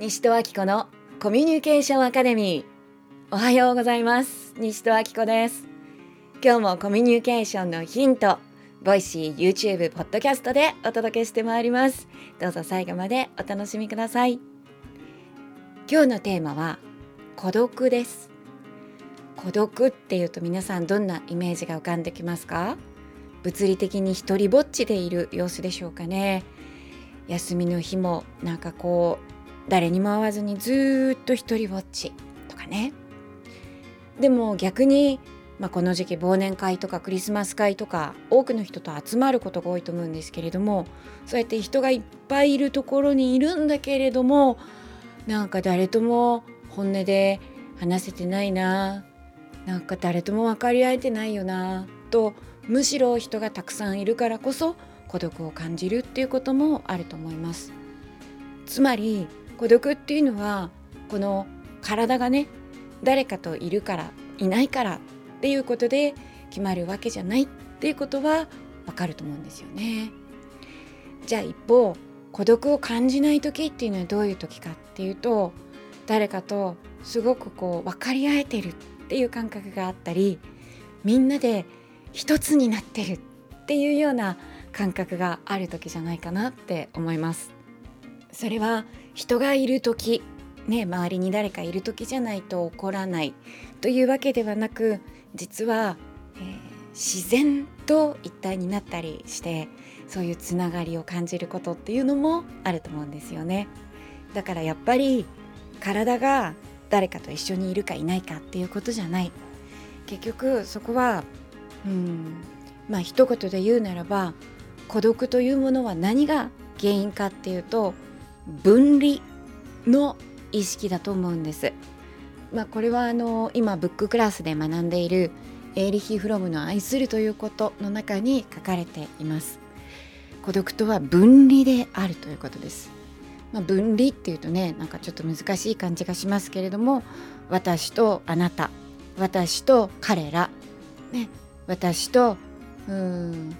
西戸明子のコミュニケーションアカデミー。おはようございます。西戸明子です。今日もコミュニケーションのヒントボイシー、YouTube、ポッドキャストでお届けしてまいります。どうぞ最後までお楽しみください。今日のテーマは孤独です。孤独っていうと皆さんどんなイメージが浮かんできますか？物理的に一人ぼっちでいる様子でしょうかね。休みの日もなんかこう誰にも会わずにずっと一人ぼっちとかね。でも逆に、まあ、この時期忘年会とかクリスマス会とか多くの人と集まることが多いと思うんですけれどもそうやって人がいっぱいいるところにいるんだけれどもなんか誰とも本音で話せてないななんか誰とも分かり合えてないよなとむしろ人がたくさんいるからこそ孤独を感じるっていうこともあると思います。つまり孤独っていうのはこの体がね誰かといるからいないからっていうことで決まるわけじゃないっていうことはわかると思うんですよね。じゃあ一方孤独を感じない時っていうのはどういう時かっていうと誰かとすごくこう分かり合えてるっていう感覚があったりみんなで一つになってるっていうような感覚がある時じゃないかなって思います。それは人がいる時ね周りに誰かいる時じゃないと起こらないというわけではなく実は、えー、自然と一体になったりしてそういうつながりを感じることっていうのもあると思うんですよね。だからやっぱり体が誰かと一緒にいるかいないかっていうことじゃない結局そこはうんまあ一言で言うならば孤独というものは何が原因かっていうと分離の意識だと思うんです。まあ、これはあの今ブッククラスで学んでいるエーリヒ・フロムの愛するということの中に書かれています。孤独とは分離であるということです。まあ、分離っていうとねなんかちょっと難しい感じがしますけれども私とあなた私と彼ら、ね、私とうん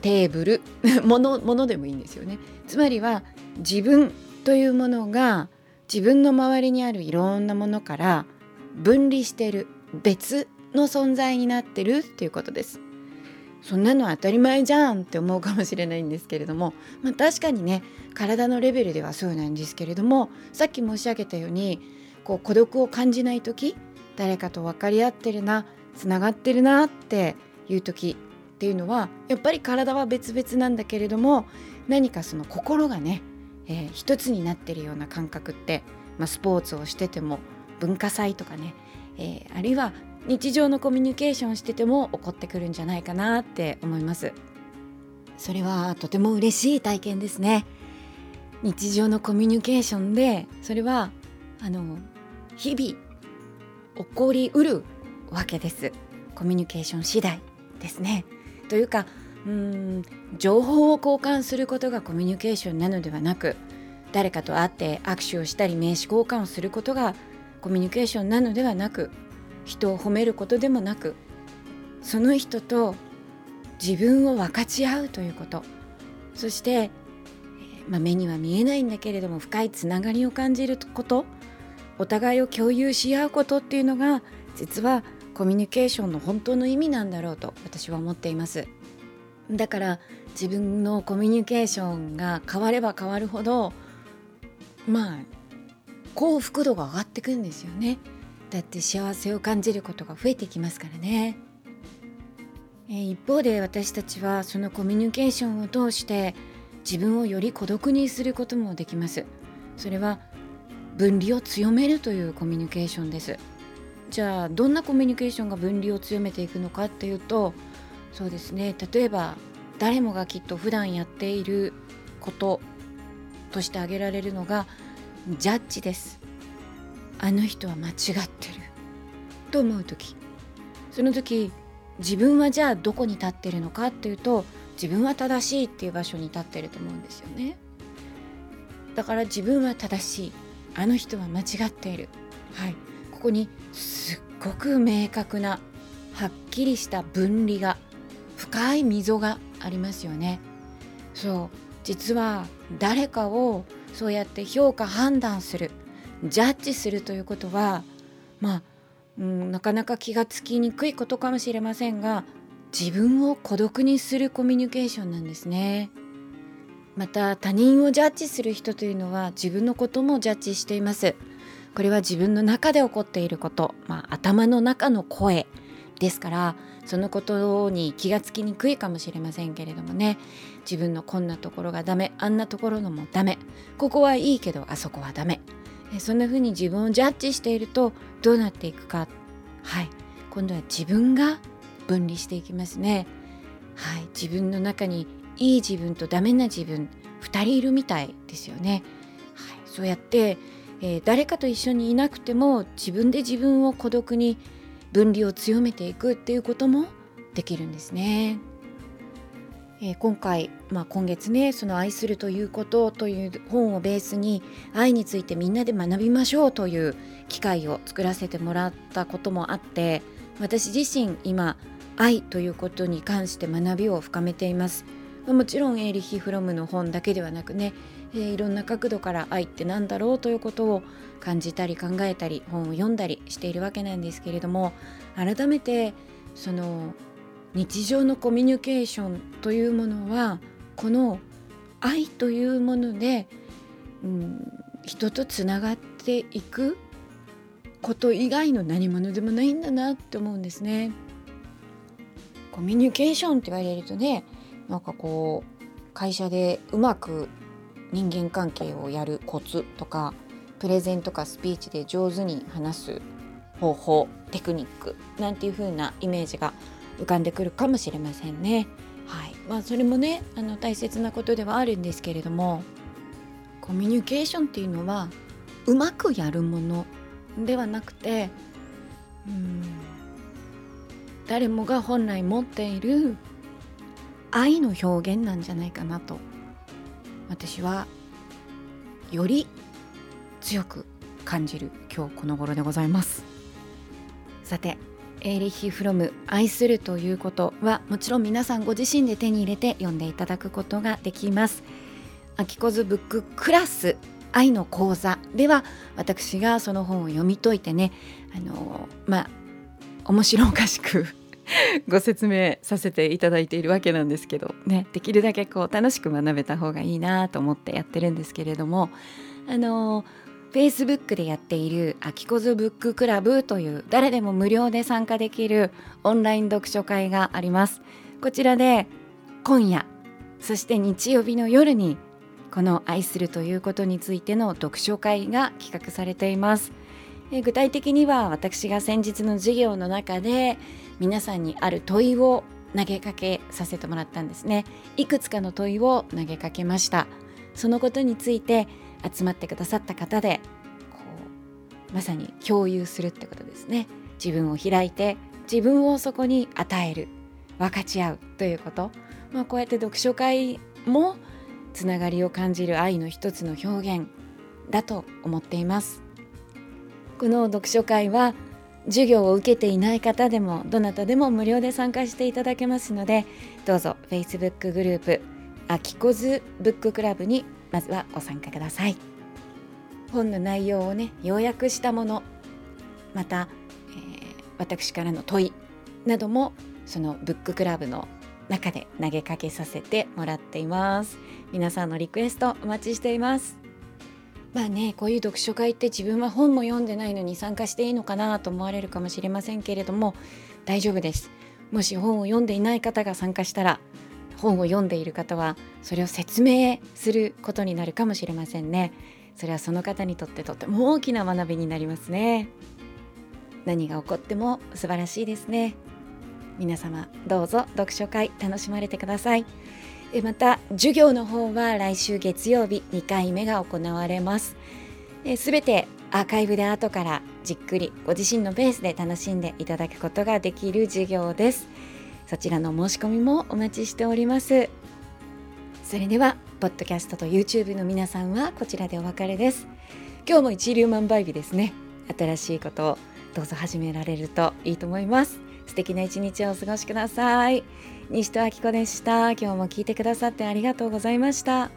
テーブルものものでもいいんですよね。つまりは自分というものが自分の周りにあるいろんなものから分離してる別の存在になってるっていうことです。そんなの当たり前じゃんって思うかもしれないんですけれども、まあ、確かにね体のレベルではそうなんですけれどもさっき申し上げたようにこう孤独を感じない時誰かと分かり合ってるなつながってるなっていう時っていうのはやっぱり体は別々なんだけれども何かその心がね、えー、一つになってるような感覚って、まあ、スポーツをしてても文化祭とかね、えー、あるいは日常のコミュニケーションしてても起こってくるんじゃないかなって思います。それはとても嬉しい体験ですね。日常のコミュニケーションでそれはあの日々起こりうるわけです。コミュニケーション次第ですね。というかうん情報を交換することがコミュニケーションなのではなく誰かと会って握手をしたり名刺交換をすることがコミュニケーションなのではなく人を褒めることでもなくその人と自分を分かち合うということ。そして、まあ、目には見えないんだけれども深いつながりを感じることお互いを共有し合うことっていうのが実はコミュニケーションの本当の意味なんだろうと私は思っています。だから自分のコミュニケーションが変われば変わるほどまあ幸福度が上がってくんですよね。だって幸せを感じることが増えてきますからね。え一方で私たちはそのコミュニケーションを通して自分をより孤独にすることもできます。それは分離を強めるというコミュニケーションです。じゃあどんなコミュニケーションが分離を強めていくのかっていうとそうですね。例えば誰もがきっと普段やっていることとして挙げられるのがジャッジです。あの人は間違ってると思う時。その時自分はじゃあどこに立ってるのかっていうと自分は正しいっていう場所に立ってると思うんですよね。だから自分は正しい。あの人は間違っている。はい。ここにすっごく明確なはっきりした分離が深い溝がありますよねそう実は誰かをそうやって評価判断するジャッジするということはまあ、うん、なかなか気がつきにくいことかもしれませんが自分を孤独にするコミュニケーションなんですね。また他人をジャッジする人というのは自分のこともジャッジしています。これは自分の中で起こっていること、まあ、頭の中の声ですからそのことに気がつきにくいかもしれませんけれどもね。自分のこんなところがダメあんなところのもダメ。ここはいいけどあそこはダメ。そんな風に自分をジャッジしているとどうなっていくか。はい。今度は自分が分離していきますね。はい。自分の中にいい自分とダメな自分2人いるみたいですよね、はい、そうやって、えー、誰かと一緒にいなくても自分で自分を孤独に分離を強めていくっていうこともできるんですね。えー、今回、まあ、今月ねその「愛するということ」という本をベースに愛についてみんなで学びましょうという機会を作らせてもらったこともあって私自身今愛ということに関して学びを深めています。もちろんエーリヒ・フロムの本だけではなくね、えー、いろんな角度から愛って何だろうということを感じたり考えたり本を読んだりしているわけなんですけれども改めてその日常のコミュニケーションというものはこの愛というもので、うん、人とつながっていくこと以外の何者でもないんだなって思うんですね。コミュニケーションって言われるとねなんかこう会社でうまく人間関係をやるコツとかプレゼンとかスピーチで上手に話す方法テクニックなんていう風なイメージが浮かんでくるかもしれませんね。はいまあ、それもねあの大切なことではあるんですけれどもコミュニケーションっていうのはうまくやるものではなくてうん誰もが本来持っている愛の表現なんじゃないかなと私はより強く感じる今日この頃でございます。さてエーリヒ・フロム愛するということはもちろん皆さんご自身で手に入れて読んでいただくことができます。アキコズブッククラス愛の講座では私がその本を読み解いてねあのまあ面白おかしくご説明させていただいているわけなんですけどねできるだけこう楽しく学べた方がいいなと思ってやってるんですけれどもあの Facebook でやっている「あきこずブッククラブ」という誰でも無料で参加できるオンライン読書会があります。こちらで今夜そして日曜日の夜にこの愛するということについての読書会が企画されています。具体的には私が先日の授業の中で皆さんにある問いを投げかけさせてもらったんですね。いくつかの問いを投げかけました。そのことについて集まってくださった方でこうまさに共有するってことですね。自分を開いて自分をそこに与える分かち合うということ、まあ、こうやって読書会もつながりを感じる愛の一つの表現だと思っています。この読書会は授業を受けていない方でもどなたでも無料で参加していただけますのでどうぞ Facebook グループあきこずブッククラブにまずはご参加ください。本の内容をね要約したものまた、えー、私からの問いなどもそのブッククラブの中で投げかけさせてもらっています。皆さんのリクエストお待ちしています。まあねこういう読書会って自分は本も読んでないのに参加していいのかなと思われるかもしれませんけれども大丈夫です。もし本を読んでいない方が参加したら本を読んでいる方はそれを説明することになるかもしれませんね。それはその方にとってとっても大きな学びになりますね。何が起こっても素晴らしいですね。皆様どうぞ読書会楽しまれてください。また授業の方は来週月曜日2回目が行われます。すべてアーカイブで後からじっくりご自身のペースで楽しんでいただくことができる授業です。そちらの申し込みもお待ちしております。それではポッドキャストと YouTube の皆さんはこちらでお別れです。今日も一粒万倍日ですね。新しいことをどうぞ始められるといいと思います。素敵な一日をお過ごしください。西戸明子でした。今日も聞いてくださってありがとうございました。